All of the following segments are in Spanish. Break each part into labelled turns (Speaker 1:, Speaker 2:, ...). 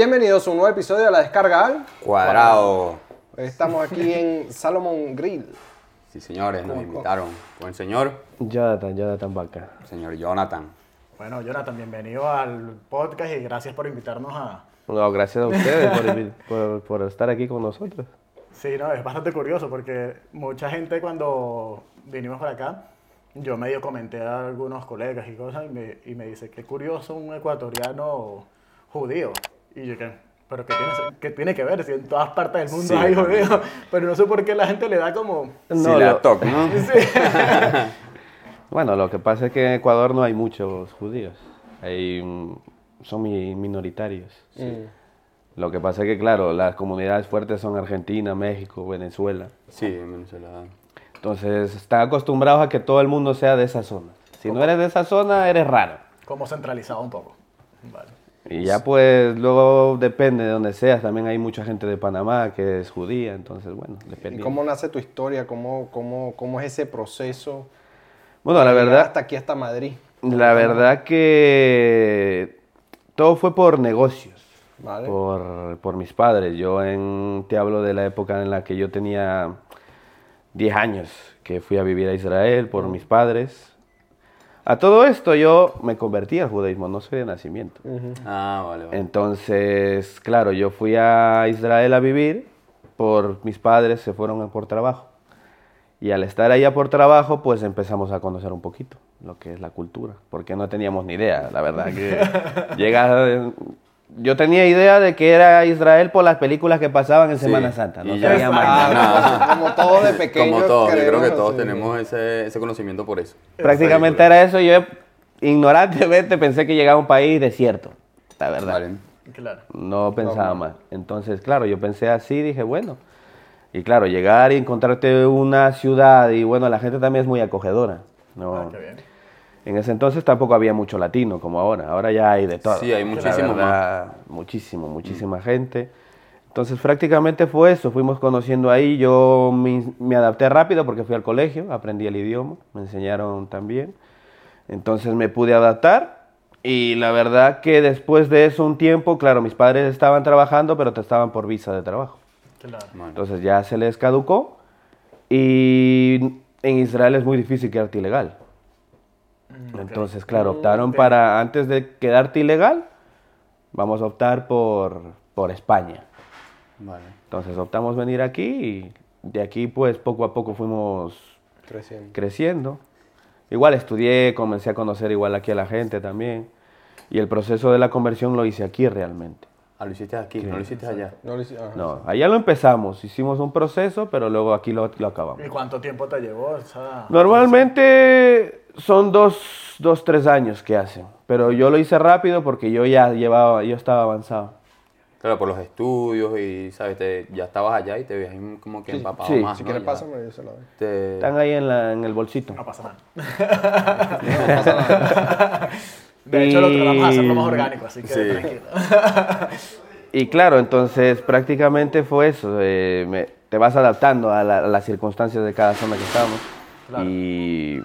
Speaker 1: Bienvenidos a un nuevo episodio de La Descarga al
Speaker 2: Cuadrado.
Speaker 1: Estamos aquí en Salomon Grill.
Speaker 2: Sí, señores, nos
Speaker 1: ¿Cómo-
Speaker 2: invitaron. Buen señor,
Speaker 3: Jonathan, Jonathan Vaca.
Speaker 2: señor Jonathan.
Speaker 4: Bueno, Jonathan, bienvenido al podcast y gracias por invitarnos a...
Speaker 3: No, gracias a ustedes por- por estar aquí con nosotros.
Speaker 4: Sí, no, es bastante curioso porque mucha gente cuando vinimos para acá, yo medio comenté a algunos colegas y cosas y me, y me dice, qué curioso un ecuatoriano judío. Y yo, ¿qué? ¿Pero qué tiene, qué tiene que ver? Si en todas partes del mundo
Speaker 2: Sí,
Speaker 4: hay judíos. Pero no sé por qué la gente le da como...
Speaker 2: sí,
Speaker 3: No,
Speaker 2: la
Speaker 3: lo-
Speaker 2: toc, ¿no?
Speaker 3: Bueno, lo que pasa es que en Ecuador no hay muchos judíos. Hay, mm, son mi- minoritarios. Lo que pasa es que, claro, las comunidades fuertes son Argentina, México, Venezuela.
Speaker 2: Sí, en Venezuela.
Speaker 3: Entonces, están acostumbrados a que todo el mundo sea de esa zona. Si no eres de esa zona, eres raro.
Speaker 4: como centralizado un poco. Vale.
Speaker 3: Y ya pues luego depende de donde seas. También hay mucha gente de Panamá que es judía, entonces bueno,
Speaker 1: ¿Y
Speaker 3: depende.
Speaker 1: cómo nace tu historia? ¿Cómo, cómo, cómo es ese proceso?
Speaker 3: Bueno, la verdad,
Speaker 1: Hasta aquí, hasta Madrid.
Speaker 3: La verdad que todo fue por negocios,
Speaker 1: Vale.
Speaker 3: por, por mis padres. Yo en, te hablo de la época en la que yo tenía 10 años, que fui a vivir a Israel por mis padres. A todo esto yo me convertí al judaísmo, no soy de nacimiento.
Speaker 2: Ah, vale, vale.
Speaker 3: Entonces, claro, yo fui a Israel a vivir por mis padres, se fueron por trabajo. Y al estar allá por trabajo, pues empezamos a conocer un poquito lo que es la cultura, porque no teníamos ni idea, la verdad que llega yo tenía idea de que era Israel por las películas que pasaban en
Speaker 2: Sí,
Speaker 3: Semana Santa, no sabía más nada.
Speaker 1: Como todo de pequeño.
Speaker 2: Como todos, yo creo que todos tenemos ese, ese conocimiento por eso.
Speaker 3: Prácticamente era eso, yo ignorantemente pensé que llegaba a un país desierto, la verdad.
Speaker 2: Vale.
Speaker 4: Claro.
Speaker 3: No pensaba más. Entonces, claro, yo pensé así, dije, bueno. Y claro, llegar y encontrarte una ciudad y bueno, la gente también es muy acogedora. ¿no?
Speaker 4: Ah, qué bien.
Speaker 3: En ese entonces tampoco había mucho latino como ahora. Ahora ya hay de todo.
Speaker 2: Sí, hay muchísimo
Speaker 3: verdad, Muchísimo, muchísima gente. Entonces prácticamente fue eso, fuimos conociendo ahí, yo me, me adapté rápido porque fui al colegio, aprendí el idioma, me enseñaron también. Entonces me pude adaptar y la verdad que después de eso un tiempo, claro, mis padres estaban trabajando, pero te estaban por visa de trabajo.
Speaker 4: Claro.
Speaker 3: Entonces ya se les caducó y en Israel es muy difícil quedarte ilegal. Entonces, claro, optaron para, antes de quedarte ilegal, vamos a optar por, por España.
Speaker 2: Vale.
Speaker 3: Entonces optamos venir aquí y de aquí pues poco a poco fuimos
Speaker 1: Creciendo.
Speaker 3: creciendo. Igual estudié, comencé a conocer igual aquí a la gente también. Y el proceso de la conversión lo hice aquí realmente.
Speaker 2: Ah, lo hiciste aquí, no lo hiciste allá.
Speaker 1: No lo hice- ajá.
Speaker 3: No, allá lo empezamos, hicimos un proceso, pero luego aquí lo, lo acabamos.
Speaker 4: ¿Y cuánto tiempo te llevó.
Speaker 3: Normalmente son dos, dos, tres años que hacen, pero yo lo hice rápido porque yo ya llevaba, yo estaba avanzado.
Speaker 2: Claro, por los estudios y, ¿sabes? Te- ya estabas allá y te veías como que empapado
Speaker 3: sí,
Speaker 2: más,
Speaker 1: Si
Speaker 2: ¿no?
Speaker 1: quieres, pásame, yo se la doy.
Speaker 2: te-
Speaker 3: Están ahí en, la, en el bolsito.
Speaker 4: No pasa nada.
Speaker 1: No pasa nada.
Speaker 4: De hecho, lo tratamos de hacerlo más
Speaker 3: Y-
Speaker 4: orgánico, así que
Speaker 2: Sí.
Speaker 4: tranquilo.
Speaker 3: Y claro, entonces prácticamente fue eso. eh, me- te vas adaptando a, la- a las circunstancias de cada zona que estábamos.
Speaker 4: Claro.
Speaker 3: Y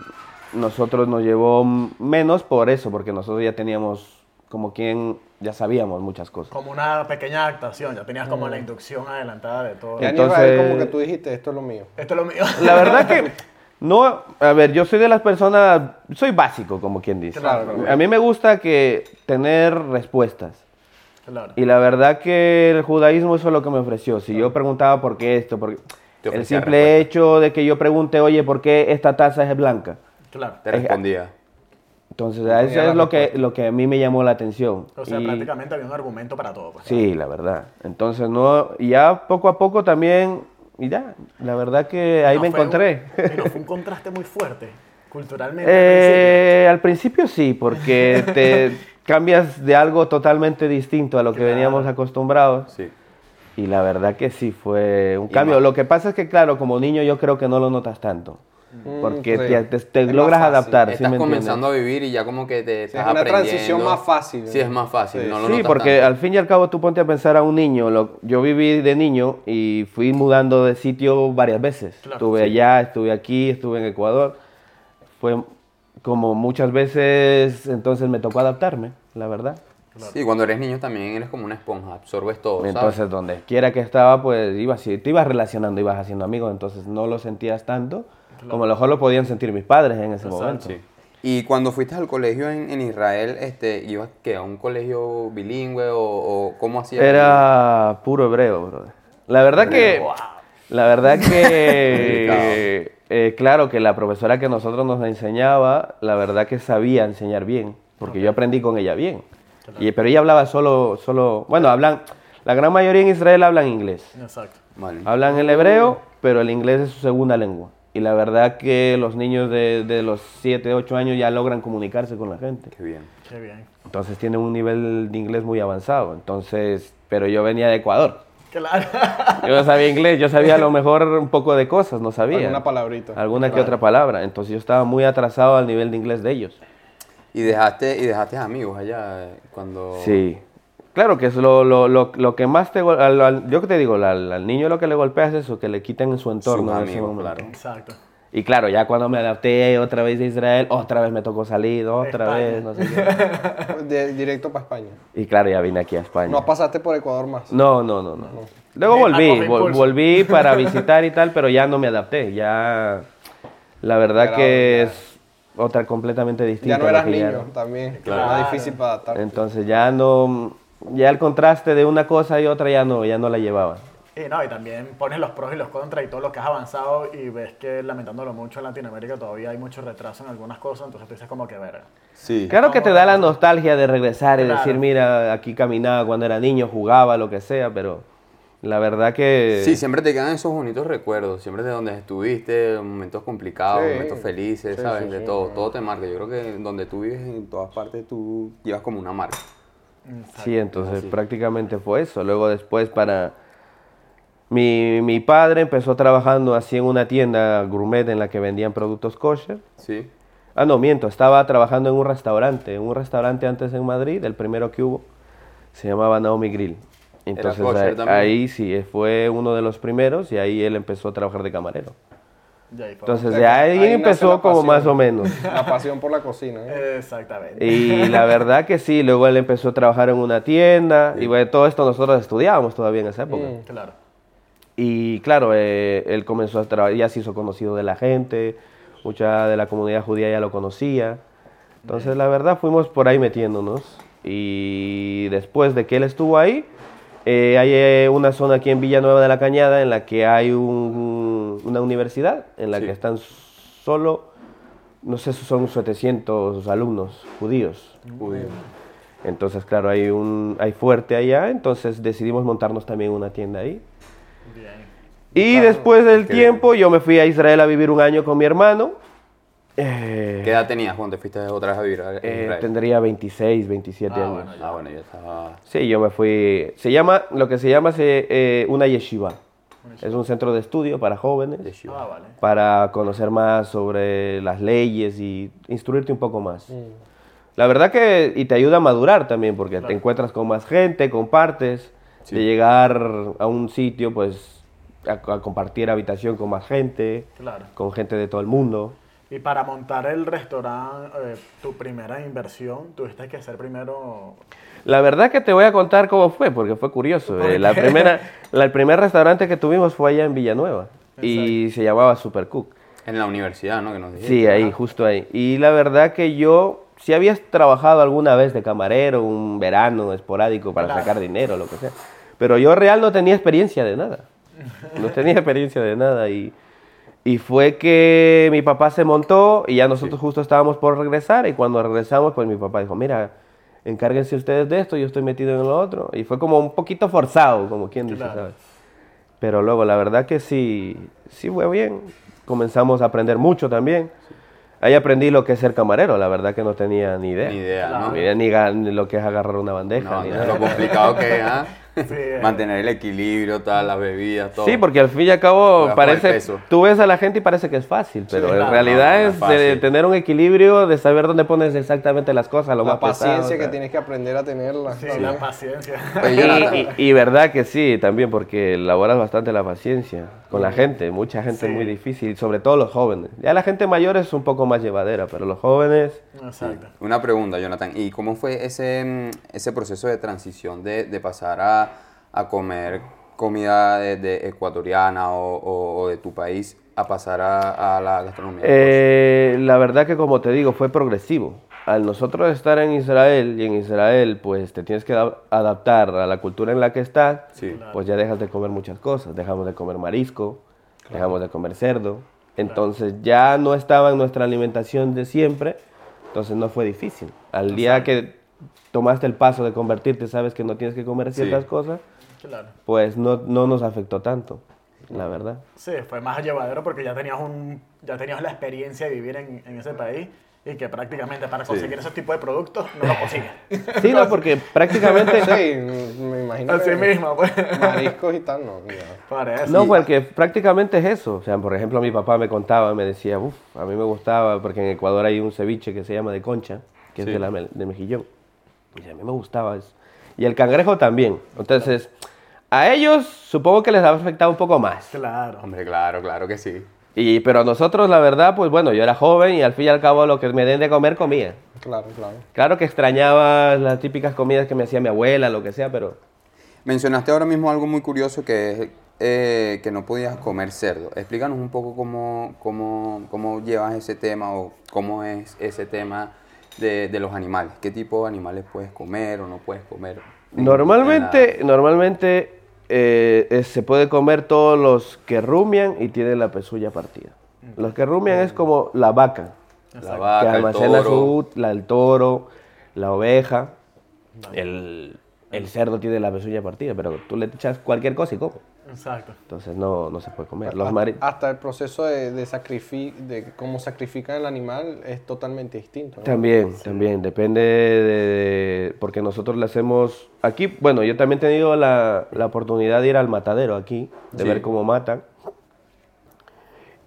Speaker 3: nosotros nos llevó menos por eso, porque nosotros ya teníamos como quien ya sabíamos muchas cosas.
Speaker 4: Como una pequeña adaptación, ya tenías como la inducción adelantada de todo.
Speaker 3: Entonces-
Speaker 1: Israel como que tú dijiste, esto es lo mío.
Speaker 4: Esto es lo mío.
Speaker 3: La verdad que no, a ver, yo soy de las personas, soy básico como quien dice.
Speaker 4: Claro, claro.
Speaker 3: A mí me gusta que tener respuestas.
Speaker 4: Claro.
Speaker 3: Y la verdad que el judaísmo eso es lo que me ofreció. Si yo preguntaba por qué esto, por qué- el simple hecho de que yo pregunte, oye, ¿por qué esta taza es blanca?
Speaker 4: Claro.
Speaker 2: Te respondía.
Speaker 3: Entonces, a eso es lo que, lo que a mí me llamó la atención.
Speaker 4: O sea,
Speaker 3: Y-
Speaker 4: prácticamente había un argumento para todo. Pues,
Speaker 3: Sí, la verdad. Entonces, no, y ya poco a poco también, y ya, la verdad que ahí
Speaker 4: No,
Speaker 3: me
Speaker 4: fue un-
Speaker 3: encontré.
Speaker 4: y no, fue un contraste muy fuerte, culturalmente.
Speaker 3: Eh, al principio sí, porque te cambias de algo totalmente distinto a lo que
Speaker 4: Claro.
Speaker 3: veníamos acostumbrados.
Speaker 2: Sí.
Speaker 3: Y la verdad que sí fue un cambio. Lo que pasa es que, claro, como niño yo creo que no lo notas tanto. Porque
Speaker 1: Mm, sí.
Speaker 3: te, te- logras
Speaker 1: fácil.
Speaker 3: adaptar. ¿sí
Speaker 2: Estás
Speaker 3: me entiendes?
Speaker 2: comenzando a vivir y ya como que te
Speaker 1: Sí,
Speaker 2: estás
Speaker 1: es una
Speaker 2: aprendiendo.
Speaker 1: transición más fácil.
Speaker 2: Sí, es más fácil.
Speaker 1: Sí.
Speaker 2: no lo
Speaker 3: Sí, porque
Speaker 2: tanto.
Speaker 3: al fin y al cabo tú ponte a pensar a un niño. lo- yo viví de niño y fui mudando de sitio varias veces.
Speaker 4: Claro,
Speaker 3: estuve allá, estuve aquí, estuve en Ecuador. Fue como muchas veces, entonces me tocó adaptarme, la verdad.
Speaker 2: Sí, cuando eres niño también eres como una esponja, absorbes todo, ¿sabes?
Speaker 3: Entonces, donde quiera que estaba, pues ibas, te ibas relacionando, ibas haciendo amigos, entonces no lo sentías tanto como a lo mejor lo podían sentir mis padres en ese momento.
Speaker 2: Sí. Y cuando fuiste al colegio en, en Israel, este, ¿ibas que a un colegio bilingüe o, o cómo hacías?
Speaker 3: Era puro hebreo, brother. La verdad que, la verdad que, eh, claro que la profesora que nosotros nos enseñaba, la verdad que sabía enseñar bien, porque yo aprendí con ella bien. Y, pero ella hablaba solo, solo, bueno, hablan, la gran mayoría en Israel hablan inglés.
Speaker 4: Exacto.
Speaker 2: Vale.
Speaker 3: Hablan el hebreo, pero el inglés es su segunda lengua. Y la verdad que los niños de, de los 7, 8 años ya logran comunicarse con la gente.
Speaker 2: Qué bien.
Speaker 4: Qué bien.
Speaker 3: Entonces tienen un nivel de inglés muy avanzado. Entonces, pero yo venía de Ecuador.
Speaker 4: Claro.
Speaker 3: Yo no sabía inglés, yo sabía a lo mejor un poco de cosas, no sabía.
Speaker 1: Alguna palabrita.
Speaker 3: Alguna que otra palabra. Entonces yo estaba muy atrasado al nivel de inglés de ellos.
Speaker 2: Y dejaste, y dejaste amigos allá cuando...
Speaker 3: Sí. Claro que es lo, lo, lo, lo que más te... al- al- yo que te digo, al, al niño lo que le golpea es eso, que le quiten su entorno
Speaker 2: amigos,
Speaker 3: momento.
Speaker 2: claro.
Speaker 4: Exacto.
Speaker 3: Y claro, ya cuando me adapté otra vez de Israel, otra vez me tocó salir, otra
Speaker 4: España.
Speaker 3: vez, no sé qué.
Speaker 1: De- directo para España.
Speaker 3: Y claro, ya vine aquí a España.
Speaker 1: No pasaste por Ecuador más.
Speaker 3: No, no, no, no. Luego volví, vol-
Speaker 4: impulso.
Speaker 3: volví para visitar y tal, pero ya no me adapté. Ya, la verdad
Speaker 1: Era
Speaker 3: que es otra completamente distinta.
Speaker 1: Ya no
Speaker 3: a
Speaker 1: eras niño
Speaker 3: era.
Speaker 1: también.
Speaker 4: Claro.
Speaker 1: Más difícil para adaptar.
Speaker 3: Entonces ya no, ya el contraste de una cosa y otra ya no, ya no la llevaba.
Speaker 4: Y no, y también pones los pros y los contras y todo lo que has avanzado y ves que lamentándolo mucho en Latinoamérica todavía hay mucho retraso en algunas cosas, entonces tú dices como que ver.
Speaker 2: Sí.
Speaker 3: Claro que te da la nostalgia de regresar y
Speaker 4: Claro.
Speaker 3: decir, mira, aquí caminaba cuando era niño, jugaba, lo que sea, pero la verdad que...
Speaker 2: Sí, siempre te quedan esos bonitos recuerdos, siempre de donde estuviste, momentos complicados,
Speaker 1: Sí.
Speaker 2: momentos felices,
Speaker 1: Sí,
Speaker 2: ¿sabes?
Speaker 1: sí,
Speaker 2: de
Speaker 1: sí.
Speaker 2: todo, todo te marca. Yo creo que donde tú vives, en todas partes, tú llevas como una marca.
Speaker 3: Sí, entonces prácticamente fue eso. Luego después para... Mi, mi padre empezó trabajando así en una tienda gourmet en la que vendían productos kosher.
Speaker 2: Sí.
Speaker 3: Ah, no, miento, estaba trabajando en un restaurante, en un restaurante antes en Madrid, el primero que hubo, se llamaba Naomi Grill. Entonces
Speaker 2: kosher
Speaker 3: ahí, sí, fue uno de los primeros y ahí él empezó a trabajar de camarero. Entonces de ahí,
Speaker 1: ahí
Speaker 3: empezó como
Speaker 1: pasión.
Speaker 3: más o menos.
Speaker 1: La pasión por la cocina. ¿eh?
Speaker 4: Exactamente.
Speaker 3: Y la verdad que sí, luego él empezó a trabajar en una tienda y bueno, todo esto nosotros estudiábamos todavía en esa época.
Speaker 1: Mm.
Speaker 4: Claro.
Speaker 3: Y claro, eh, él comenzó a trabajar, ya se hizo conocido de la gente, mucha de la comunidad judía ya lo conocía. Entonces, la verdad, fuimos por ahí metiéndonos. Y después de que él estuvo ahí, eh, hay eh, una zona aquí en Villanueva de la Cañada en la que hay un- una universidad en la
Speaker 2: Sí.
Speaker 3: que están solo, no sé si son 700 alumnos judíos.
Speaker 2: Judío.
Speaker 3: Entonces, claro, hay, un, hay fuerte allá, entonces decidimos montarnos también una tienda ahí.
Speaker 4: Bien.
Speaker 3: Y después del tiempo yo me fui a Israel a vivir un año con mi hermano. Eh,
Speaker 2: ¿Qué edad tenías cuando te fuiste otra vez a vivir a
Speaker 3: eh, tendría 26, 27
Speaker 4: Ah,
Speaker 3: años.
Speaker 4: bueno, ya.
Speaker 2: Ah, bueno, ya estaba...
Speaker 3: Sí, yo me fui. Se llama, lo que se llama se- eh, una yeshiva. Es un centro de estudio para jóvenes.
Speaker 4: Ah, vale.
Speaker 3: para conocer más sobre las leyes y instruirte un poco más. La verdad que, y te ayuda a madurar también, porque te encuentras con más gente, compartes,
Speaker 2: Sí.
Speaker 3: de llegar a un sitio, pues, a, a compartir habitación con más gente,
Speaker 4: Claro.
Speaker 3: con gente de todo el mundo.
Speaker 4: Y para montar el restaurante, eh, tu primera inversión, tuviste que hacer primero.
Speaker 3: La verdad que te voy a contar cómo fue, porque fue curioso. Eh, la primera, la- el primer restaurante que tuvimos fue allá en Villanueva y se llamaba Super Cook.
Speaker 2: En la universidad, ¿no? Que nos.
Speaker 3: Sí, ahí, justo ahí. Y la verdad que yo, si habías trabajado alguna vez de camarero, un verano esporádico para
Speaker 4: Claro.
Speaker 3: sacar dinero, lo que sea. Pero yo real no tenía experiencia de nada. No tenía experiencia de nada y Y fue que mi papá se montó y ya nosotros justo estábamos por regresar y cuando regresamos pues mi papá dijo, mira, encárguense ustedes de esto, yo estoy metido en lo otro. Y fue como un poquito forzado, como quien dice,
Speaker 4: Claro.
Speaker 3: ¿sabes? Pero luego la verdad que sí, sí fue bien. Comenzamos a aprender mucho también. Ahí aprendí lo que es ser camarero, la verdad que no tenía ni idea.
Speaker 2: Ni idea, ¿no?
Speaker 3: Ni idea ni, ga- ni lo que es agarrar una bandeja.
Speaker 2: No,
Speaker 3: ni
Speaker 2: no,
Speaker 3: nada.
Speaker 2: lo complicado que es, ¿ah?
Speaker 4: Sí,
Speaker 2: Mantener el equilibrio, todas las bebidas, todo.
Speaker 3: Sí, porque al fin y al cabo parece, tú ves a la gente y parece que es fácil, pero en
Speaker 4: claro,
Speaker 3: realidad
Speaker 2: no, no es
Speaker 3: es tener un equilibrio, de saber dónde pones exactamente las cosas, lo
Speaker 1: La
Speaker 3: más pesado,
Speaker 1: paciencia que
Speaker 3: tal.
Speaker 1: tienes que aprender a tenerla.
Speaker 4: Sí,
Speaker 1: también.
Speaker 4: la paciencia.
Speaker 2: Jonathan,
Speaker 3: Y, y- y verdad que sí, también porque elaboras bastante la paciencia con la gente, mucha gente es muy difícil, sobre todo los jóvenes. Ya la gente mayor es un poco más llevadera, pero los jóvenes...
Speaker 4: Exacto.
Speaker 2: Una pregunta, Jonathan. ¿Y cómo fue ese, mm, ese proceso de transición de, de pasar a, a comer comida de, de ecuatoriana o, o- o de tu país a pasar a, a la gastronomía?
Speaker 3: Eh, la verdad que como te digo, fue progresivo. Al nosotros estar en Israel y en Israel pues te tienes que da- adaptar a la cultura en la que estás,
Speaker 2: Sí.
Speaker 3: pues ya dejas de comer muchas cosas. Dejamos de comer marisco, dejamos de comer cerdo. Entonces ya no estaba en nuestra alimentación de siempre, entonces no fue difícil. Al día que tomaste el paso de convertirte, sabes que no tienes que comer ciertas
Speaker 2: Sí.
Speaker 3: cosas,
Speaker 4: Claro.
Speaker 3: pues no, no nos afectó tanto, la verdad.
Speaker 4: Sí, fue más llevadero porque ya tenías, un, ya tenías la experiencia de vivir en, en ese país y que prácticamente para conseguir ese tipo de productos no lo consigues.
Speaker 3: Sí, no, porque prácticamente...
Speaker 1: Sí, me imagino.
Speaker 4: Así
Speaker 1: que
Speaker 4: mismo, pues.
Speaker 1: Mariscos y tal, no.
Speaker 4: Parece.
Speaker 3: No, porque prácticamente es eso. O sea, por ejemplo, mi papá me contaba, me decía, uff, a mí me gustaba, porque en Ecuador hay un ceviche que se llama de concha, que
Speaker 2: Sí.
Speaker 3: es de, la, de mejillón. Y a mí me gustaba eso. Y el cangrejo también. Entonces, a ellos supongo que les ha afectado un poco más.
Speaker 4: Claro.
Speaker 2: Hombre, claro, claro que sí.
Speaker 3: Y, pero a nosotros, la verdad, pues bueno, yo era joven y al fin y al cabo lo que me den de comer comía.
Speaker 1: Claro, claro.
Speaker 3: Claro que extrañaba las típicas comidas que me hacía mi abuela, lo que sea, pero
Speaker 2: Mencionaste ahora mismo algo muy curioso que es eh, que no podías comer cerdo. Explícanos un poco cómo, cómo, cómo llevas ese tema o cómo es ese tema de, de los animales. ¿Qué tipo de animales puedes comer o no puedes comer? en-
Speaker 3: Normalmente,
Speaker 2: en
Speaker 3: normalmente eh, eh, se puede comer todos los que rumian y tienen la pezulla partida. Los que rumian es como la vaca,
Speaker 2: la, la
Speaker 3: que
Speaker 2: vaca, el
Speaker 3: almacena
Speaker 2: toro.
Speaker 3: su, la, el toro, la oveja, el, el cerdo tiene la pezulla partida, pero tú le echas cualquier cosa y come.
Speaker 4: Exacto.
Speaker 3: Entonces no, no se puede comer. Los
Speaker 1: Hasta-
Speaker 3: mari-
Speaker 1: Hasta el proceso de, de, de cómo sacrifican el animal es totalmente distinto. ¿no?
Speaker 3: También, también, depende de, de- Porque nosotros le hacemos... Aquí, bueno, yo también he tenido la, la oportunidad de ir al matadero aquí, de
Speaker 2: Sí.
Speaker 3: ver cómo matan.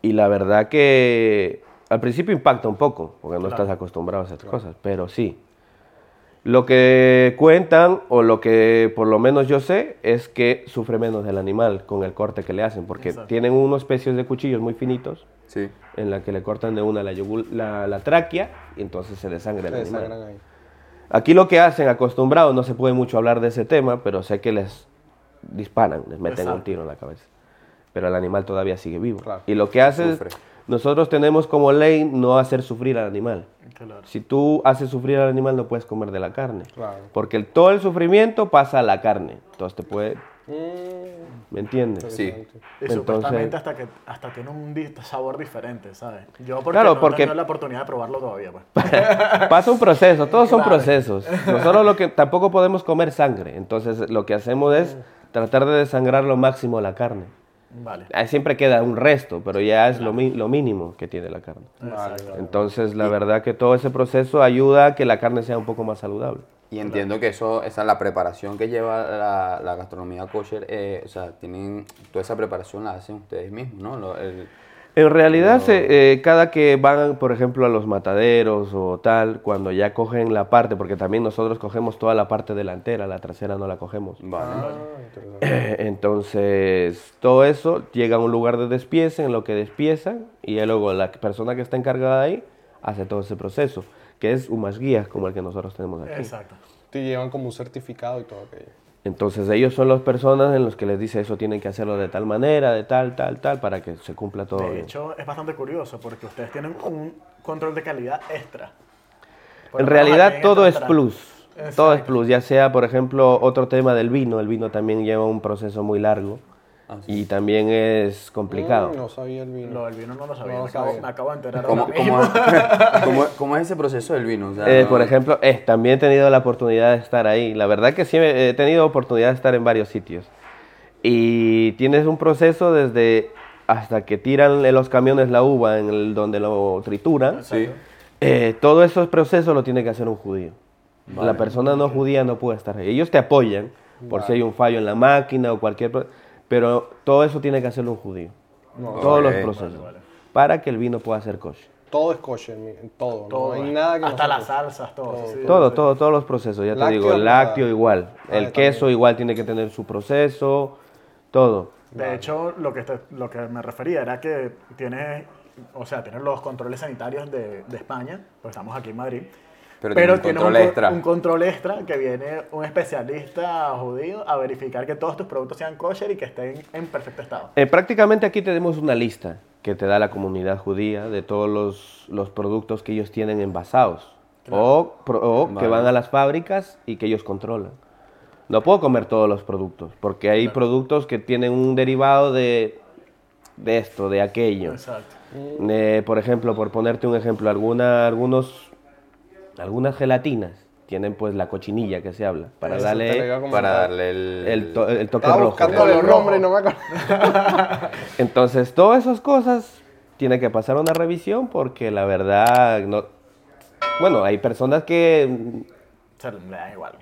Speaker 3: Y la verdad que al principio impacta un poco, porque no estás acostumbrado a esas cosas, pero sí. Lo que cuentan, o lo que por lo menos yo sé, es que sufre menos el animal con el corte que le hacen, porque
Speaker 4: Exacto.
Speaker 3: tienen unos especies de cuchillos muy finitos,
Speaker 2: Sí.
Speaker 3: en la que le cortan de una la, yugul- la, la tráquea y entonces se desangra el
Speaker 1: Se
Speaker 3: animal.
Speaker 1: ahí.
Speaker 3: Aquí lo que hacen, acostumbrados, no se puede mucho hablar de ese tema, pero sé que les disparan, les meten un tiro en la cabeza. Pero el animal todavía sigue vivo.
Speaker 1: Claro.
Speaker 3: Y lo que hace es,
Speaker 2: Sufre.
Speaker 3: Nosotros tenemos como ley no hacer sufrir al animal.
Speaker 4: Claro.
Speaker 3: Si tú haces sufrir al animal, no puedes comer de la carne.
Speaker 1: Claro.
Speaker 3: Porque el- todo el sufrimiento pasa a la carne. Entonces te puede...
Speaker 1: Mm,
Speaker 3: ¿Me entiendes?
Speaker 2: Sí.
Speaker 4: Y
Speaker 3: Entonces-
Speaker 4: supuestamente hasta que hasta tiene un sabor diferente, ¿sabes? Yo porque
Speaker 3: Claro,
Speaker 4: no
Speaker 3: porque-
Speaker 4: he tenido la oportunidad de probarlo todavía, pues.
Speaker 3: Pasa un proceso, todos son
Speaker 4: Claro.
Speaker 3: procesos. Nosotros lo que tampoco podemos comer sangre, entonces lo que hacemos es tratar de desangrar lo máximo la carne.
Speaker 4: Vale.
Speaker 3: Ahí siempre queda un resto, pero ya es lo, lo mínimo que tiene la carne.
Speaker 1: vale, vale.
Speaker 3: Entonces, la verdad que todo ese proceso ayuda a que la carne sea un poco más saludable.
Speaker 2: Y entiendo que eso, esa es la preparación que lleva la, la gastronomía kosher. eh, o sea, tienen toda esa preparación la hacen ustedes mismos, ¿no? Lo- el-
Speaker 3: En realidad, se- eh, cada que van, por ejemplo, a los mataderos o tal, cuando ya cogen la parte, porque también nosotros cogemos toda la parte delantera, la trasera no la cogemos.
Speaker 2: vale.
Speaker 1: Ah, interesante.
Speaker 3: Entonces, todo eso llega a un lugar de despiece, en lo que despiezan, y ya luego la persona que está encargada ahí hace todo ese proceso, que es un más guía como el que nosotros tenemos aquí.
Speaker 4: Exacto.
Speaker 1: Te llevan como un certificado y todo aquello.
Speaker 3: Entonces, ellos son las personas en los que les dice eso tienen que hacerlo de tal manera, de tal, tal, tal, para que se cumpla todo
Speaker 4: De
Speaker 3: bien.
Speaker 4: hecho, es bastante curioso porque ustedes tienen un control de calidad extra. Por
Speaker 3: En realidad todo
Speaker 4: este
Speaker 3: es plus. Todo es plus, ya sea, por ejemplo, otro tema del vino. El vino también lleva un proceso muy largo.
Speaker 2: Ah, sí.
Speaker 3: y también es complicado.
Speaker 1: Mm, no sabía el vino.
Speaker 4: Del vino no lo sabía.
Speaker 1: No lo
Speaker 4: me, acabo,
Speaker 1: sabía.
Speaker 4: me acabo de enterar
Speaker 2: ¿Cómo, cómo,
Speaker 4: mismo.
Speaker 2: cómo- cómo es ese proceso del vino? O sea,
Speaker 3: Eh,
Speaker 2: no-
Speaker 3: por ejemplo, eh, también he tenido la oportunidad de estar ahí. La verdad que sí he he tenido oportunidad de estar en varios sitios. Y tienes un proceso desde hasta que tiran en los camiones la uva en el donde lo trituran.
Speaker 2: Sí.
Speaker 3: Eh, todo esos procesos lo tiene que hacer un judío. La persona no judía no puede estar ahí. Ellos te apoyan por si hay un fallo en la máquina o cualquier... Pero todo eso tiene que hacerlo un judío. Todos los procesos. Para que el vino pueda ser kosher.
Speaker 1: Todo es kosher, todo.
Speaker 4: Todo,
Speaker 1: no hay nada que
Speaker 4: Hasta
Speaker 1: no
Speaker 4: las
Speaker 1: kosher.
Speaker 4: salsas, todo. sí,
Speaker 3: Todo,
Speaker 4: sí.
Speaker 3: todo, todos los procesos, ya te
Speaker 1: Lácteo,
Speaker 3: digo, el lácteo igual,
Speaker 1: Ah,
Speaker 3: el queso
Speaker 1: también.
Speaker 3: igual tiene que tener su proceso, todo.
Speaker 4: De hecho, lo que, te- lo que me refería era que tienes, o sea, tienes los controles sanitarios de, de España, pues estamos aquí en Madrid.
Speaker 2: Pero tiene un control
Speaker 4: co-
Speaker 2: extra.
Speaker 4: un control extra que viene un especialista judío a verificar que todos tus productos sean kosher y que estén en perfecto estado.
Speaker 3: Eh, prácticamente aquí tenemos una lista que te da la comunidad judía de todos los, los productos que ellos tienen envasados o, pro- o que
Speaker 2: Vale.
Speaker 3: van a las fábricas y que ellos controlan. No puedo comer todos los productos porque hay productos que tienen un derivado de, de esto, de aquello.
Speaker 4: Exacto.
Speaker 3: Eh, por ejemplo, por ponerte un ejemplo, alguna, algunos, algunas gelatinas tienen pues la cochinilla que se habla para
Speaker 1: Eso
Speaker 3: darle.
Speaker 2: Para darle el...
Speaker 3: el, to- el toque
Speaker 1: Estaba
Speaker 3: rojo.
Speaker 1: buscando el nombre y no me acuerdo.
Speaker 3: Entonces, todas esas cosas tienen que pasar una revisión porque la verdad, no, bueno, hay personas que,
Speaker 4: le da igual.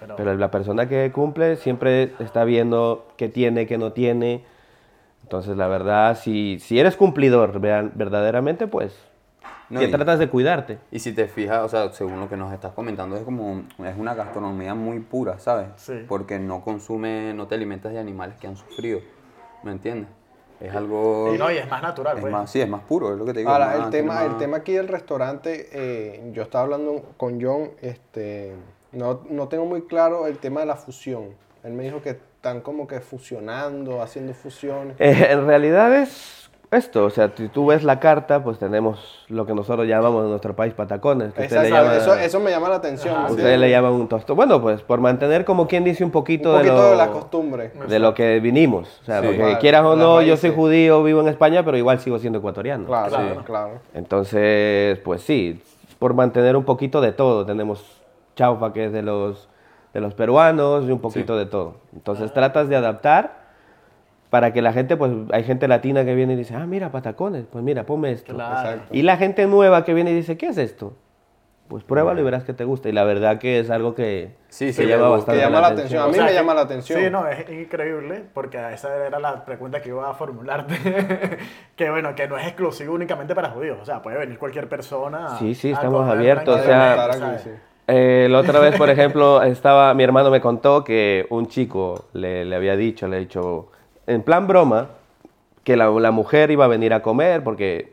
Speaker 4: Pero. Pero-
Speaker 3: la persona que cumple siempre está viendo qué tiene, qué no tiene. Entonces, la verdad, si, si eres cumplidor vean- verdaderamente, pues,
Speaker 2: No,
Speaker 3: que
Speaker 2: y-
Speaker 3: tratas de cuidarte.
Speaker 2: Y si te fijas, o sea, según lo que nos estás comentando, es como, es una gastronomía muy pura, ¿sabes?
Speaker 4: Sí.
Speaker 2: Porque no consume, no te alimentas de animales que han sufrido, ¿me entiendes? Es algo...
Speaker 4: y no, y es más natural,
Speaker 2: es
Speaker 4: pues.
Speaker 2: más, sí, es más puro, es lo que te digo.
Speaker 1: Ahora, el tema, el tema aquí del restaurante, eh, yo estaba hablando con John, este, no, no tengo muy claro el tema de la fusión. Él me dijo que están como que fusionando, haciendo fusiones.
Speaker 3: Eh, en realidad es esto, o sea, si tú ves la carta, pues tenemos lo que nosotros llamamos en nuestro país patacones. Que
Speaker 1: Exacto, eso, eso me llama la atención.
Speaker 4: Ajá,
Speaker 1: ¿sí?
Speaker 3: Ustedes le llaman un tostón. Bueno, pues por mantener como quien dice un poquito,
Speaker 1: Un poquito
Speaker 3: de, lo,
Speaker 1: de la costumbre.
Speaker 3: de lo que vinimos. O sea,
Speaker 2: Sí.
Speaker 3: porque
Speaker 1: Claro,
Speaker 3: quieras o no, yo soy judío, vivo en España, pero igual sigo siendo ecuatoriano.
Speaker 1: Claro,
Speaker 4: Claro.
Speaker 1: claro.
Speaker 3: Entonces, pues sí, por mantener un poquito de todo. Tenemos chaufa que es de los, de los peruanos y un poquito de todo. Entonces tratas de adaptar para que la gente, pues hay gente latina que viene y dice, ah, mira, patacones, pues mira, ponme esto.
Speaker 4: Claro.
Speaker 3: Y la gente nueva que viene y dice, ¿qué es esto? Pues pruébalo y verás que te gusta. Y la verdad que es algo que,
Speaker 2: Sí,
Speaker 3: que
Speaker 2: sí,
Speaker 3: llama bastante
Speaker 1: Que llama la atención. A
Speaker 4: O
Speaker 1: mí
Speaker 4: sea,
Speaker 1: me
Speaker 4: que-
Speaker 1: llama la atención.
Speaker 4: Sí, no, es increíble, porque esa era la pregunta que iba a formularte. que bueno, que no es exclusivo únicamente para judíos. O sea, puede venir cualquier persona.
Speaker 3: Sí, sí,
Speaker 4: a
Speaker 3: estamos abiertos, o sea-. Eh, la otra vez, por ejemplo, estaba, mi hermano me contó que un chico le, le había dicho, le ha dicho, en plan broma, que la, la mujer iba a venir a comer porque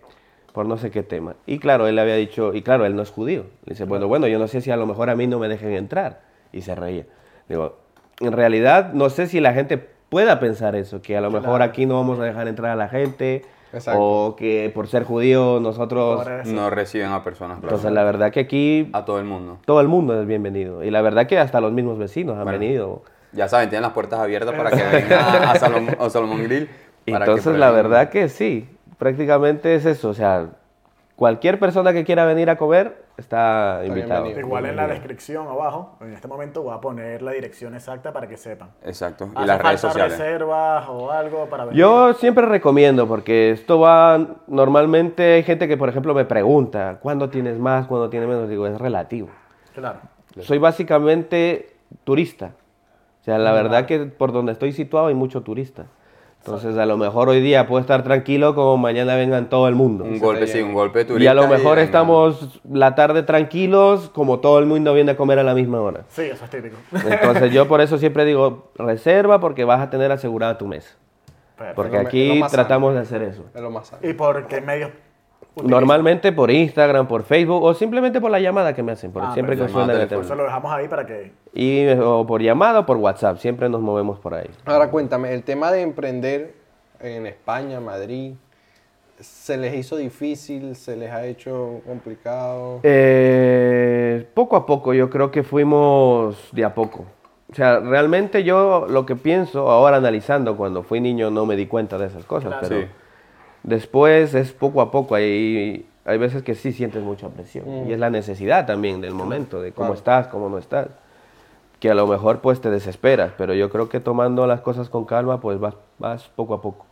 Speaker 3: por no sé qué tema. Y claro, él le había dicho, y claro, él no es judío. Le dice, bueno, bueno, yo no sé si a lo mejor a mí no me dejen entrar. Y se reía. Digo, en realidad no sé si la gente pueda pensar eso, que a lo mejor aquí no vamos a dejar entrar a la gente,
Speaker 1: Exacto.
Speaker 3: o que por ser judío nosotros...
Speaker 2: No reciben a personas, claro.
Speaker 3: Entonces la verdad que aquí
Speaker 2: a todo el mundo.
Speaker 3: todo el mundo es bienvenido. Y la verdad que hasta los mismos vecinos han
Speaker 2: Bueno.
Speaker 3: venido.
Speaker 2: Ya saben, tienen las puertas abiertas para que vengan a, a Salom- a Salomón Grill.
Speaker 3: Entonces la verdad que sí, prácticamente es eso. O sea, cualquier persona que quiera venir a comer está invitado.
Speaker 1: bienvenido.
Speaker 4: Igual en la descripción abajo, en este momento voy a poner la dirección exacta para que sepan.
Speaker 2: Exacto. Y
Speaker 4: ¿Hace
Speaker 2: las redes sociales.
Speaker 4: reservas o algo para venir?
Speaker 3: Yo siempre recomiendo, porque esto va, normalmente hay gente que por ejemplo me pregunta, ¿cuándo tienes más, cuándo tienes menos? Digo, es relativo.
Speaker 4: Claro.
Speaker 3: Soy básicamente turista. O sea, la verdad que por donde estoy situado hay mucho turista. Entonces, a lo mejor hoy día puedo estar tranquilo como mañana vengan todo el mundo.
Speaker 2: Un golpe, sí, un golpe de
Speaker 3: Y
Speaker 2: turista.
Speaker 3: a lo mejor estamos la tarde tranquilos, como todo el mundo viene a comer a la misma hora.
Speaker 4: Sí, eso es típico.
Speaker 3: Entonces yo por eso siempre digo, reserva porque vas a tener asegurada tu mesa.
Speaker 4: Perfecto.
Speaker 3: Porque aquí
Speaker 1: más sano.
Speaker 3: tratamos de hacer eso.
Speaker 1: Es lo más sano.
Speaker 4: ¿Y por qué medios?
Speaker 3: Normalmente por Instagram, por Facebook o simplemente por la llamada que me hacen, por
Speaker 4: Ah,
Speaker 3: siempre que suena el
Speaker 4: Por eso
Speaker 3: teléfono.
Speaker 4: lo dejamos ahí para que...
Speaker 3: Y o por llamada o por WhatsApp, siempre nos movemos por ahí.
Speaker 1: Ahora cuéntame, el tema de emprender en España, Madrid, ¿se les hizo difícil? ¿Se les ha hecho complicado?
Speaker 3: Eh, poco a poco, yo creo que fuimos de a poco. O sea, realmente yo lo que pienso ahora analizando, cuando fui niño no me di cuenta de esas cosas,
Speaker 4: Claro.
Speaker 3: pero
Speaker 2: Sí.
Speaker 3: Después es poco a poco. Hay, hay veces que sí sientes mucha presión. Y es la necesidad también del momento, de cómo
Speaker 1: Claro.
Speaker 3: estás, cómo no estás. Que a lo mejor pues te desesperas, pero yo creo que tomando las cosas con calma pues vas, vas poco a poco.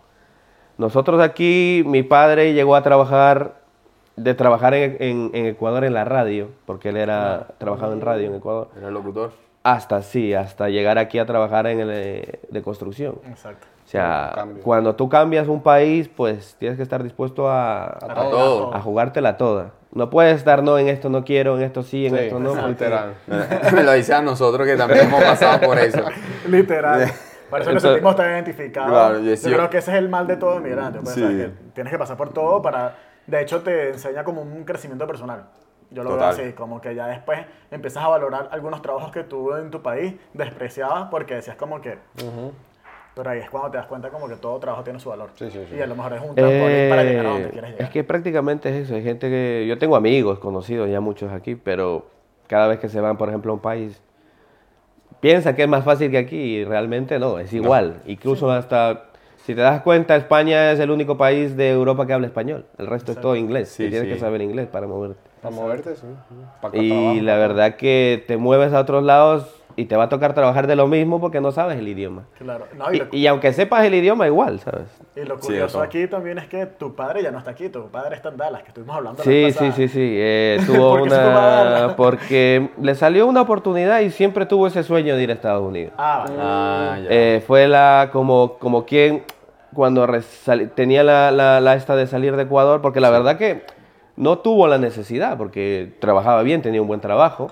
Speaker 3: Nosotros aquí, mi padre llegó a trabajar, de trabajar en, en- en Ecuador en la radio, porque él era, trabajaba en radio en Ecuador,
Speaker 2: Era el locutor.
Speaker 3: hasta sí, hasta llegar aquí a trabajar en el eh, de construcción.
Speaker 4: Exacto.
Speaker 3: O sea, cuando tú cambias un país, pues tienes que estar dispuesto a,
Speaker 1: A
Speaker 4: Para
Speaker 1: todo.
Speaker 4: todo.
Speaker 3: a jugártela toda. No puedes estar, no, en esto no quiero, en esto sí, en
Speaker 1: Sí,
Speaker 3: esto no.
Speaker 1: literal.
Speaker 2: Me lo dice a nosotros que también hemos pasado por eso.
Speaker 4: Literal. Por eso nos sentimos tan identificados.
Speaker 2: Claro, yo
Speaker 4: yo, creo que ese es el mal de todo inmigrante. Pues,
Speaker 2: Sí.
Speaker 4: o sea, que tienes que pasar por todo para... De hecho, te enseña como un crecimiento personal. Yo lo
Speaker 2: Total.
Speaker 4: veo así, como que ya después empiezas a valorar algunos trabajos que tú en tu país despreciabas porque decías como que... Pero ahí es cuando te das cuenta como que todo trabajo tiene su valor.
Speaker 1: Sí, sí, sí.
Speaker 4: Y a lo mejor es un trampolín para llegar a donde
Speaker 3: Eh,
Speaker 4: quieres llegar.
Speaker 3: es que prácticamente es eso. Hay gente que. Yo tengo amigos conocidos, ya muchos aquí, pero cada vez que se van, por ejemplo, a un país, piensa que es más fácil que aquí y realmente no, es igual. Incluso hasta. Si te das cuenta, España es el único país de Europa que habla español. El resto es todo inglés.
Speaker 2: Sí,
Speaker 3: y tienes
Speaker 2: sí.
Speaker 3: que saber inglés para moverte.
Speaker 1: Para moverte, sí. Para
Speaker 3: Y la verdad que te mueves a otros lados y te va a tocar trabajar de lo mismo porque no sabes el idioma.
Speaker 4: Claro. No, y,
Speaker 3: Y,
Speaker 4: lo,
Speaker 3: y aunque sepas el idioma, igual, ¿sabes?
Speaker 4: y lo
Speaker 2: Sí,
Speaker 4: curioso aquí también es que tu padre ya no está aquí. Tu padre está en Dallas, que estuvimos hablando la vez
Speaker 3: Sí, sí, sí, sí. eh, tuvo
Speaker 4: ¿Por
Speaker 3: una. Porque le salió una oportunidad y siempre tuvo ese sueño de ir a Estados Unidos.
Speaker 4: Ah, vale.
Speaker 2: Ah, ya.
Speaker 3: Eh, fue la como, como quien cuando tenía la, la, la esta de salir de Ecuador, porque la verdad que no tuvo la necesidad, porque trabajaba bien, tenía un buen trabajo.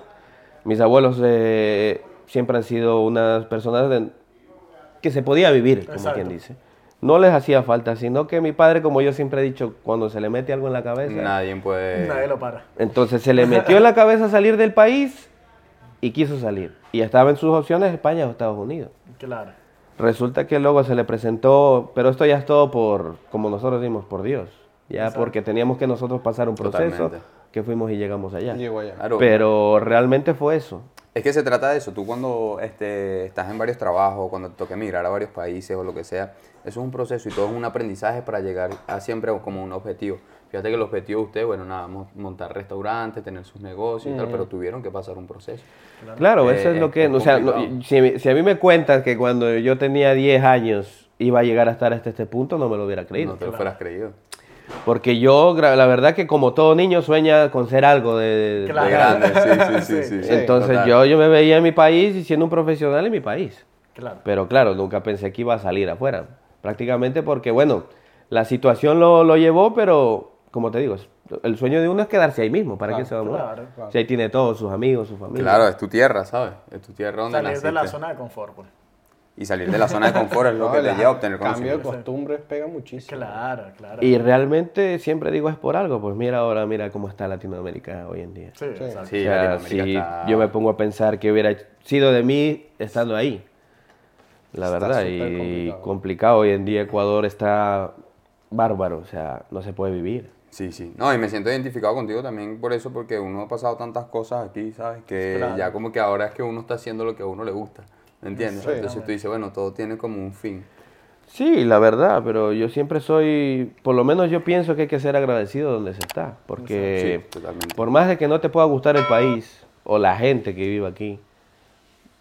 Speaker 3: Mis abuelos eh, siempre han sido unas personas de- que se podía vivir, como
Speaker 4: Exacto.
Speaker 3: quien dice. No les hacía falta, sino que mi padre, como yo siempre he dicho, cuando se le mete algo en la cabeza,
Speaker 2: Nadie puede.
Speaker 4: Nadie lo para.
Speaker 3: entonces se le metió en la cabeza salir del país y quiso salir. Y estaba en sus opciones España o Estados Unidos.
Speaker 4: Claro.
Speaker 3: Resulta que luego se le presentó, pero esto ya es todo por, como nosotros dimos, por Dios. Ya
Speaker 4: Exacto.
Speaker 3: porque teníamos que nosotros pasar un proceso
Speaker 2: Totalmente.
Speaker 3: que fuimos y llegamos allá.
Speaker 1: Llegó allá.
Speaker 2: Claro.
Speaker 3: Pero realmente fue eso.
Speaker 2: Es que se trata de eso. Tú cuando este, estás en varios trabajos, cuando te toca emigrar a varios países o lo que sea, eso es un proceso y todo es un aprendizaje para llegar a siempre como un objetivo. Fíjate que el objetivo de ustedes, bueno, nada, mo- montar restaurantes, tener sus negocios y tal, pero tuvieron que pasar un proceso.
Speaker 3: Claro,
Speaker 2: Eh,
Speaker 3: eso es lo que...
Speaker 2: es
Speaker 3: o sea, no- si, si a mí me cuentas que cuando yo tenía 10 años iba a llegar a estar hasta este punto, no me lo hubiera creído.
Speaker 2: No te lo fueras creído.
Speaker 3: Porque yo, la verdad que como todo niño sueña con ser algo de... de-
Speaker 4: Claro.
Speaker 2: De grande, sí, sí, sí. sí,
Speaker 1: Sí.
Speaker 3: Entonces
Speaker 2: Total.
Speaker 3: yo, yo me veía en mi país y siendo un profesional en mi país.
Speaker 4: Claro.
Speaker 3: Pero claro, nunca pensé que iba a salir afuera. Prácticamente porque, bueno, la situación lo, lo llevó, pero como te digo, el sueño de uno es quedarse ahí mismo. ¿Para qué se va a mover?
Speaker 4: claro,
Speaker 1: claro.
Speaker 3: Si ahí tiene todos sus amigos, su familia.
Speaker 2: Claro, es tu tierra, ¿sabes? Es tu tierra donde
Speaker 4: Salir de la
Speaker 2: naciste.
Speaker 4: zona de confort, pues.
Speaker 2: Y salir de la zona de confort es lo
Speaker 1: No,
Speaker 2: que te lleva a obtener
Speaker 1: cambio de
Speaker 2: conocimiento.
Speaker 1: costumbres pega muchísimo.
Speaker 4: Claro, claro.
Speaker 3: Y realmente siempre digo es por algo. Pues mira ahora, mira cómo está Latinoamérica hoy en día.
Speaker 4: Sí.
Speaker 2: Sí,
Speaker 3: O sea, si
Speaker 2: está-
Speaker 3: yo me pongo a pensar que hubiera sido de mí estando ahí. La
Speaker 1: Está
Speaker 3: verdad, y
Speaker 1: complicado.
Speaker 3: complicado. Hoy en día Ecuador está bárbaro, o sea, no se puede vivir.
Speaker 2: Sí, sí. No, y me siento identificado contigo también por eso, porque uno ha pasado tantas cosas aquí, ¿sabes? Que
Speaker 4: Claro.
Speaker 2: ya como que ahora es que uno está haciendo lo que a uno le gusta, ¿me entiendes?
Speaker 1: Sí.
Speaker 2: Entonces tú dices, bueno, todo tiene como un fin.
Speaker 3: Sí, la verdad, pero yo siempre soy, por lo menos yo pienso que hay que ser agradecido donde se está, porque
Speaker 2: Sí,
Speaker 3: por más de que no te pueda gustar el país o la gente que vive aquí,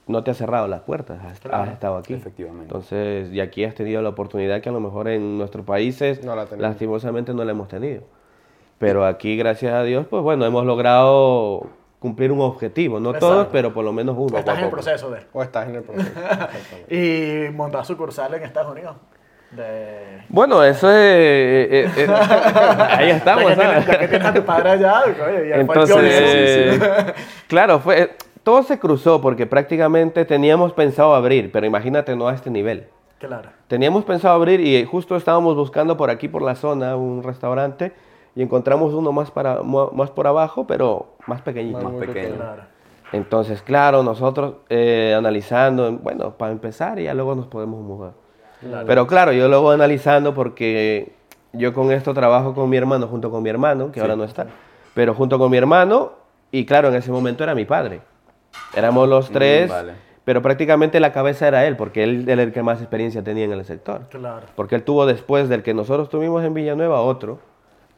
Speaker 3: no te ha cerrado las puertas, has,
Speaker 4: Claro,
Speaker 3: has estado aquí.
Speaker 2: efectivamente.
Speaker 3: Entonces, y aquí has tenido la oportunidad que a lo mejor en nuestros países
Speaker 1: No la tenemos.
Speaker 3: lastimosamente no la hemos tenido. Pero aquí, gracias a Dios, pues bueno, hemos logrado cumplir un objetivo, no todos,
Speaker 4: Exacto.
Speaker 3: pero por lo menos uno.
Speaker 4: Estás en el proceso de...
Speaker 1: O estás en el proceso.
Speaker 4: Y montar sucursal en Estados Unidos. De...
Speaker 3: Bueno, eso es... eh, eh, eh, ahí estamos,
Speaker 4: ya, que tienes,
Speaker 3: ¿sabes?
Speaker 4: ya que tienes a tu padre allá, oye,
Speaker 3: Entonces, claro, fue, todo se cruzó porque prácticamente teníamos pensado abrir, pero imagínate no a este nivel.
Speaker 4: Claro.
Speaker 3: Teníamos pensado abrir y justo estábamos buscando por aquí, por la zona, un restaurante y encontramos uno más, para, más por abajo, pero más pequeñito.
Speaker 2: Más pequeño.
Speaker 4: Claro.
Speaker 3: Entonces, claro, nosotros eh, analizando, bueno, para empezar y ya luego nos podemos mudar. Pero claro, yo luego analizando porque yo con esto trabajo con mi hermano, junto con mi hermano, que ahora no está, pero junto con mi hermano, y claro, en ese momento era mi padre. Éramos los tres,
Speaker 2: Mm, vale.
Speaker 3: pero prácticamente la cabeza era él, porque él era el que más experiencia tenía en el sector.
Speaker 4: Claro.
Speaker 3: Porque él tuvo después del que nosotros tuvimos en Villanueva otro,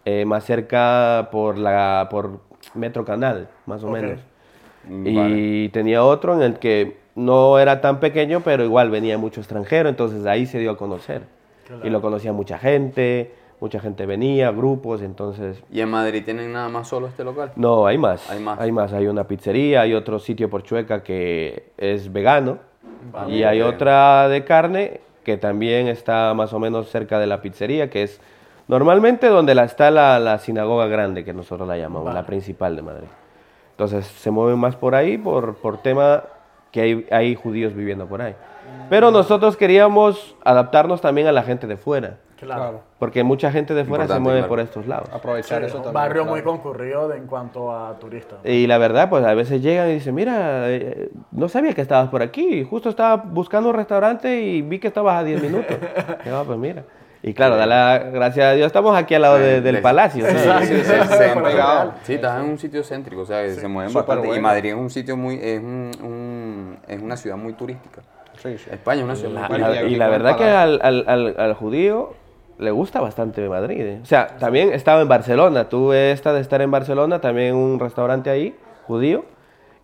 Speaker 3: eh, más cerca por, la, por Metro Canal, más o menos.
Speaker 2: Mm,
Speaker 3: Y tenía otro en el que no era tan pequeño, pero igual venía mucho extranjero, entonces ahí se dio a conocer.
Speaker 4: Claro.
Speaker 3: Y lo conocía mucha gente, mucha gente venía, grupos, entonces...
Speaker 2: ¿Y en Madrid tienen nada más solo este local?
Speaker 3: No, hay más.
Speaker 2: Hay más.
Speaker 3: Hay más. Hay una pizzería, hay otro sitio por Chueca que es vegano. y hay otra de carne que también está más o menos cerca de la pizzería, que es normalmente donde la, está la, la sinagoga grande, que nosotros la llamamos, la principal de Madrid. Entonces se mueven más por ahí por, por tema que hay, hay judíos viviendo por ahí. Pero nosotros queríamos adaptarnos también a la gente de fuera,
Speaker 4: Claro.
Speaker 3: Porque mucha gente de fuera se mueve
Speaker 2: claro.
Speaker 3: por estos lados.
Speaker 1: Aprovechar
Speaker 4: Sí,
Speaker 1: eso
Speaker 4: un
Speaker 1: también.
Speaker 4: barrio
Speaker 1: claro.
Speaker 4: muy concurrido de- en cuanto a turistas.
Speaker 3: Y la verdad, pues a veces llegan y dicen, mira, eh, no sabía que estabas por aquí, justo estaba buscando un restaurante y vi que estabas a 10 minutos. Y "Ah, pues mira. Y claro, da la, gracias a Dios estamos aquí al lado de- del palacio.
Speaker 2: Sí, sí, sí,
Speaker 4: ahí
Speaker 1: pegado.
Speaker 2: Sí, estás en un sitio céntrico, o sea, se mueven bastante. Y. Madrid es un sitio muy, es, un, un- es una ciudad muy turística.
Speaker 1: Sí, sí.
Speaker 2: España es una ciudad muy
Speaker 3: La- la-
Speaker 1: y
Speaker 3: la verdad que
Speaker 1: palacio.
Speaker 3: al, al- al- al judío le gusta bastante Madrid. ¿eh? O sea, también estaba en Barcelona, tuve esta de estar en Barcelona, también un restaurante ahí, judío,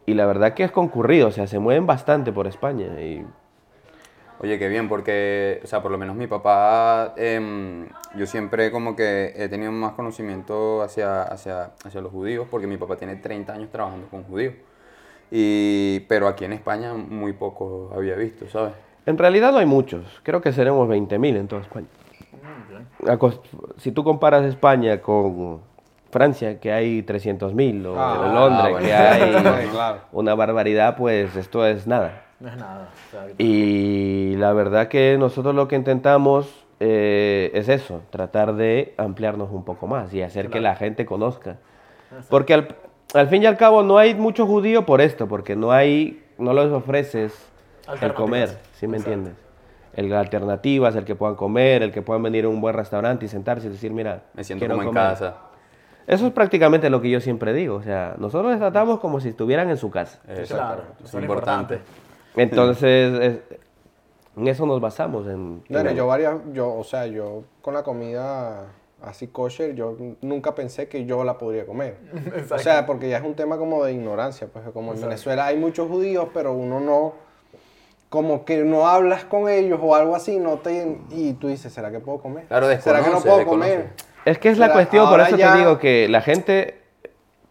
Speaker 3: y la verdad que es concurrido, o sea, se mueven bastante por España. Y
Speaker 2: Oye, qué bien, porque, o sea, por lo menos mi papá, em, yo siempre como que he tenido más conocimiento hacia, hacia, hacia los judíos, porque mi papá tiene 30 años trabajando con judíos. Y, pero aquí en España muy poco había visto, ¿sabes?
Speaker 3: En realidad no hay muchos, creo que seremos 20.000 en toda España. Acos- Si tú comparas España con Francia, que hay 300.000, o
Speaker 1: Ah,
Speaker 3: Londres,
Speaker 2: bueno.
Speaker 3: que hay
Speaker 1: claro.
Speaker 3: una barbaridad, pues esto es nada.
Speaker 4: No es nada. o sea,
Speaker 3: Y la verdad que nosotros lo que intentamos eh, es eso, tratar de ampliarnos un poco más y hacer que la gente conozca. Porque al, al fin y al cabo no hay mucho judío por esto, porque no hay, no les ofreces el comer, ¿sí me
Speaker 4: Exacto.
Speaker 3: entiendes? El alternativas, el que puedan comer, el que puedan venir a un buen restaurante y sentarse y decir, mira,
Speaker 2: Me siento
Speaker 3: quiero
Speaker 2: como en
Speaker 3: comer".
Speaker 2: casa.
Speaker 3: Eso es prácticamente lo que yo siempre digo, o sea, nosotros les tratamos como si estuvieran en su casa.
Speaker 4: Claro,
Speaker 2: Exacto.
Speaker 4: eso
Speaker 2: Es
Speaker 4: es
Speaker 2: importante.
Speaker 4: importante.
Speaker 3: Entonces, es- en eso nos basamos. En,
Speaker 1: Bueno,
Speaker 3: en-
Speaker 1: yo varias, yo, o sea, yo con la comida así kosher, yo nunca pensé que yo la podría comer. O sea, porque ya es un tema como de ignorancia, pues como en Venezuela hay muchos judíos, pero uno no, como que no hablas con ellos o algo así, no te, y tú dices, ¿será que puedo comer?
Speaker 2: Claro,
Speaker 1: ¿Será que no puedo
Speaker 2: desconoce.
Speaker 1: comer?
Speaker 3: Es que es la cuestión, por eso
Speaker 1: ya-
Speaker 3: te digo que la gente,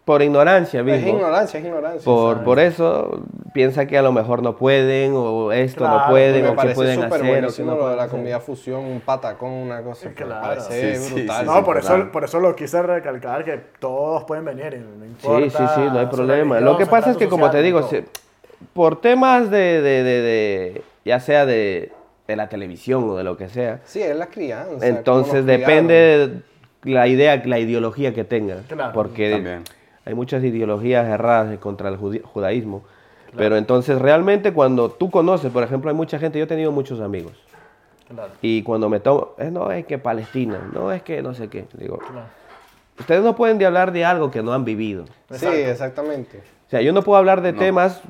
Speaker 3: por ignorancia
Speaker 1: Es
Speaker 3: mismo,
Speaker 1: ignorancia, es ignorancia.
Speaker 3: por,
Speaker 1: ¿sabes?
Speaker 3: por eso piensa que a lo mejor no pueden, o esto
Speaker 4: Claro,
Speaker 3: no pueden,
Speaker 1: me
Speaker 3: o qué
Speaker 1: parece
Speaker 3: pueden
Speaker 1: súper
Speaker 3: hacer, o qué
Speaker 1: buenísimo
Speaker 3: no
Speaker 1: lo de la
Speaker 3: hacer.
Speaker 1: comida fusión, un patacón, una cosa. que me
Speaker 4: Claro.
Speaker 1: parece
Speaker 2: Sí,
Speaker 1: brutal.
Speaker 2: sí,
Speaker 4: No, por eso, por eso lo quise recalcar, que todos pueden venir, no importa.
Speaker 3: Sí, sí, sí, no hay problema. Lo que pasa es que, como te digo, si- por temas de, de- de- de- ya sea de, de la televisión o de lo que sea,
Speaker 1: Sí, es la crianza.
Speaker 3: entonces depende de la idea, la ideología que tenga.
Speaker 4: Claro.
Speaker 3: porque
Speaker 2: También.
Speaker 3: Hay muchas ideologías erradas contra el judaísmo. Pero entonces realmente cuando tú conoces, por ejemplo, hay mucha gente, yo he tenido muchos amigos.
Speaker 4: Claro,
Speaker 3: Y cuando me tomo, eh, no es que Palestina, no es que no sé qué. Digo,
Speaker 4: claro.
Speaker 3: ustedes no pueden de hablar de algo que no han vivido.
Speaker 1: Sí, exactamente.
Speaker 3: O sea, yo no puedo hablar de
Speaker 2: No.
Speaker 3: temas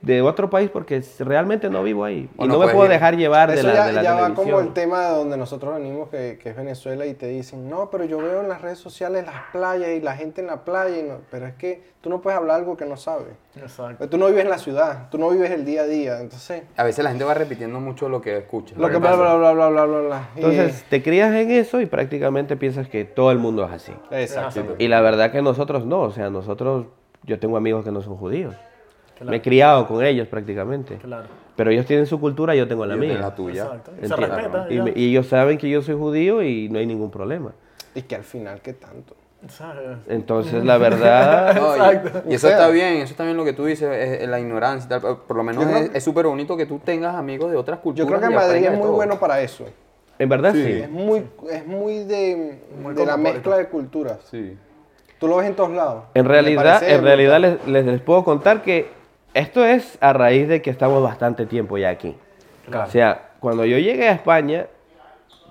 Speaker 3: de otro país porque realmente no vivo ahí. Y
Speaker 2: no
Speaker 3: no me
Speaker 2: puedes
Speaker 3: puedo
Speaker 2: ir.
Speaker 3: dejar llevar de la,
Speaker 1: ya,
Speaker 3: de la
Speaker 1: ya va como el tema de donde nosotros venimos, que, que es Venezuela, y te dicen, no, pero yo veo en las redes sociales las playas y la gente en la playa, y no- pero es que tú no puedes hablar algo que no sabes.
Speaker 4: Exacto.
Speaker 1: Pero Tú no vives en la ciudad, tú no vives el día a día, entonces,
Speaker 2: A veces la gente va repitiendo mucho lo que escucha.
Speaker 1: lo que bla,
Speaker 2: pasa.
Speaker 1: bla, bla, bla, bla, bla, bla. Y-
Speaker 3: Entonces, te crías en eso y prácticamente piensas que todo el mundo es así.
Speaker 1: exacto.
Speaker 3: Y la verdad que nosotros no, o sea, nosotros, yo tengo amigos que no son judíos. Me he criado con ellos prácticamente.
Speaker 4: Claro.
Speaker 3: Pero ellos tienen su cultura, yo tengo la
Speaker 2: Yo
Speaker 3: mía.
Speaker 2: tengo la tuya.
Speaker 4: Exacto. Se respeta.
Speaker 3: Y, me- y ellos saben que yo soy judío y no hay ningún problema.
Speaker 1: Y que al final, ¿qué tanto?
Speaker 4: ¿Sabes?
Speaker 3: Entonces, la verdad,
Speaker 2: No, y-
Speaker 4: Exacto.
Speaker 2: y, eso está bien, eso está bien lo que tú dices, es, es la ignorancia y tal. Por lo menos
Speaker 1: Yo
Speaker 2: es súper bonito que tú tengas amigos de otras
Speaker 1: Yo
Speaker 2: culturas.
Speaker 1: creo que Madrid es muy
Speaker 2: todo.
Speaker 1: bueno para eso.
Speaker 3: en verdad sí.
Speaker 1: Es muy, es muy de,
Speaker 4: Muy
Speaker 1: de la mezcla de culturas.
Speaker 2: Sí.
Speaker 1: Tú lo ves en todos lados.
Speaker 3: En realidad, en realidad les, les, les puedo contar que esto es a raíz de que estamos bastante tiempo ya aquí. O sea, cuando yo llegué a España,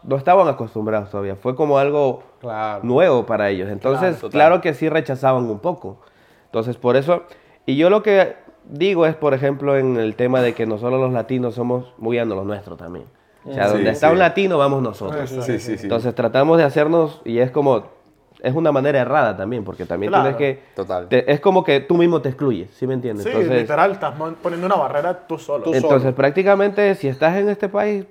Speaker 3: no estaban acostumbrados todavía. Fue como algo
Speaker 1: Claro.
Speaker 3: nuevo para ellos. Entonces, claro que sí rechazaban un poco. Entonces, por eso, y yo lo que digo es, por ejemplo, en el tema de que nosotros los latinos somos muy a lo nuestro también. O sea, donde está un latino, vamos nosotros.
Speaker 2: Sí, sí, sí.
Speaker 3: Entonces tratamos de hacernos, y es como, es una manera errada también, porque también
Speaker 4: Claro.
Speaker 3: tienes que...
Speaker 2: Total.
Speaker 3: te- es como que tú mismo te excluyes, ¿sí me entiendes?
Speaker 4: Sí,
Speaker 3: Entonces,
Speaker 4: literal, estás poniendo una barrera tú solo.
Speaker 1: Tú
Speaker 3: entonces
Speaker 1: solo.
Speaker 3: prácticamente, si estás en este país,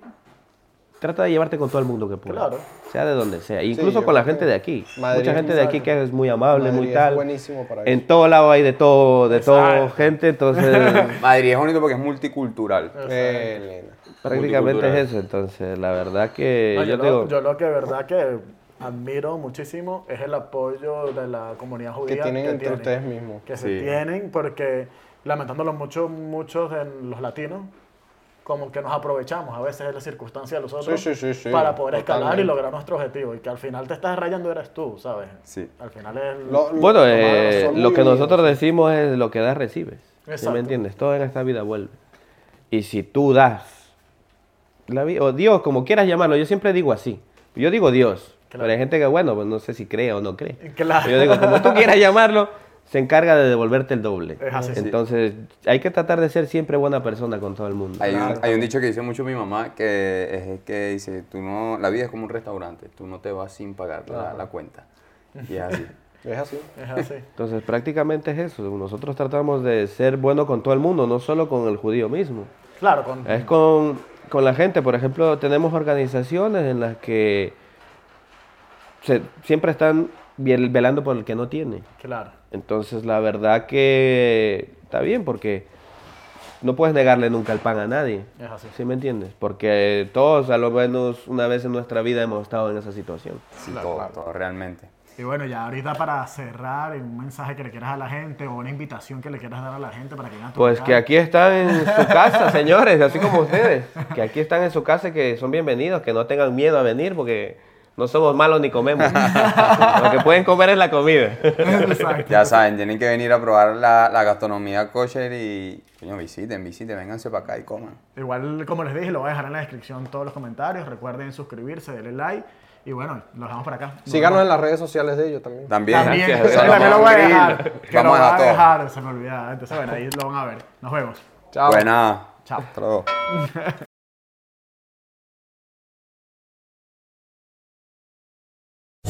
Speaker 3: trata de llevarte con todo el mundo que puedas.
Speaker 4: Claro.
Speaker 3: Sea de donde sea. Incluso con la gente de aquí.
Speaker 1: Madrid
Speaker 3: Mucha gente de aquí que es muy amable, muy
Speaker 1: Madrid es
Speaker 3: tal.
Speaker 1: buenísimo para
Speaker 3: En todo lado hay de todo, de todo gente, entonces
Speaker 2: Madrid es bonito porque es multicultural.
Speaker 1: Eh, Elena.
Speaker 3: prácticamente
Speaker 2: Multicultural.
Speaker 3: es eso. Entonces, la verdad que
Speaker 4: No,
Speaker 3: yo,
Speaker 4: yo,
Speaker 3: te digo,
Speaker 4: lo, yo lo que verdad que admiro muchísimo es el apoyo de la comunidad judía
Speaker 1: Que tienen entre ustedes mismos.
Speaker 4: que se
Speaker 2: Sí.
Speaker 4: tienen porque lamentándolo mucho muchos de los latinos como que nos aprovechamos a veces de la circunstancia de los otros
Speaker 1: Sí, sí, sí, sí,
Speaker 4: para poder escalar
Speaker 1: totalmente.
Speaker 4: y lograr nuestro objetivo y que al final te estás rayando eres tú sabes
Speaker 2: Sí.
Speaker 4: al final es
Speaker 1: Lo- lo-
Speaker 3: bueno,
Speaker 1: lo
Speaker 3: eh, lo que nosotros decimos es lo que das, recibes. ¿Sí
Speaker 4: Exacto.
Speaker 3: me entiendes? Todo en esta vida vuelve. Y si tú das, la vi- o Dios, como quieras llamarlo, yo siempre digo así. Yo digo Dios, pero hay gente que, bueno, pues no sé si cree o no cree.
Speaker 4: Claro.
Speaker 3: Yo digo, como tú quieras llamarlo, se encarga de devolverte el doble.
Speaker 4: Es así.
Speaker 3: Entonces, hay que tratar de ser siempre buena persona con todo el mundo.
Speaker 2: Hay, un,
Speaker 4: Claro.
Speaker 2: hay un dicho que dice mucho mi mamá que es que dice, tú no, la vida es como un restaurante, tú no te vas sin pagar la, la cuenta. Y es así.
Speaker 1: Es así.
Speaker 4: es así
Speaker 3: Entonces, prácticamente es eso. Nosotros tratamos de ser buenos con todo el mundo, no solo con el judío mismo.
Speaker 4: claro con
Speaker 3: Es con, con la gente. Por ejemplo, tenemos organizaciones en las que se- siempre están velando por el que no tiene.
Speaker 4: claro
Speaker 3: Entonces, la verdad que está bien porque no puedes negarle nunca el pan a nadie.
Speaker 4: es así
Speaker 3: ¿Sí me entiendes? Porque todos, a lo menos una vez en nuestra vida, hemos estado en esa situación.
Speaker 2: Sí, todo, todo realmente.
Speaker 4: Y bueno, ya ahorita para cerrar, un mensaje que le quieras a la gente o una invitación que le quieras dar a la gente para que vengan a tu
Speaker 3: Pues
Speaker 4: local.
Speaker 3: que aquí están en su casa, señores, así como ustedes. Que aquí están en su casa y que son bienvenidos, que no tengan miedo a venir porque no somos malos ni comemos. Lo que pueden comer es la comida.
Speaker 4: Exacto.
Speaker 2: Ya saben, tienen que venir a probar la, la gastronomía kosher y, coño, visiten, visiten, vénganse para acá y coman.
Speaker 4: Igual, como les dije, lo voy a dejar en la descripción todos los comentarios. Recuerden suscribirse, darle like. Y bueno, los dejamos por acá. Nos
Speaker 1: Síganos en las redes sociales de ellos también.
Speaker 2: También.
Speaker 4: También,
Speaker 3: Gracias.
Speaker 4: eso también lo voy a dejar. Que lo voy
Speaker 2: a
Speaker 4: dejar, se me olvidaba. Entonces, bueno, ahí lo van a ver. Nos vemos.
Speaker 1: Chao.
Speaker 2: Buena.
Speaker 4: Chao.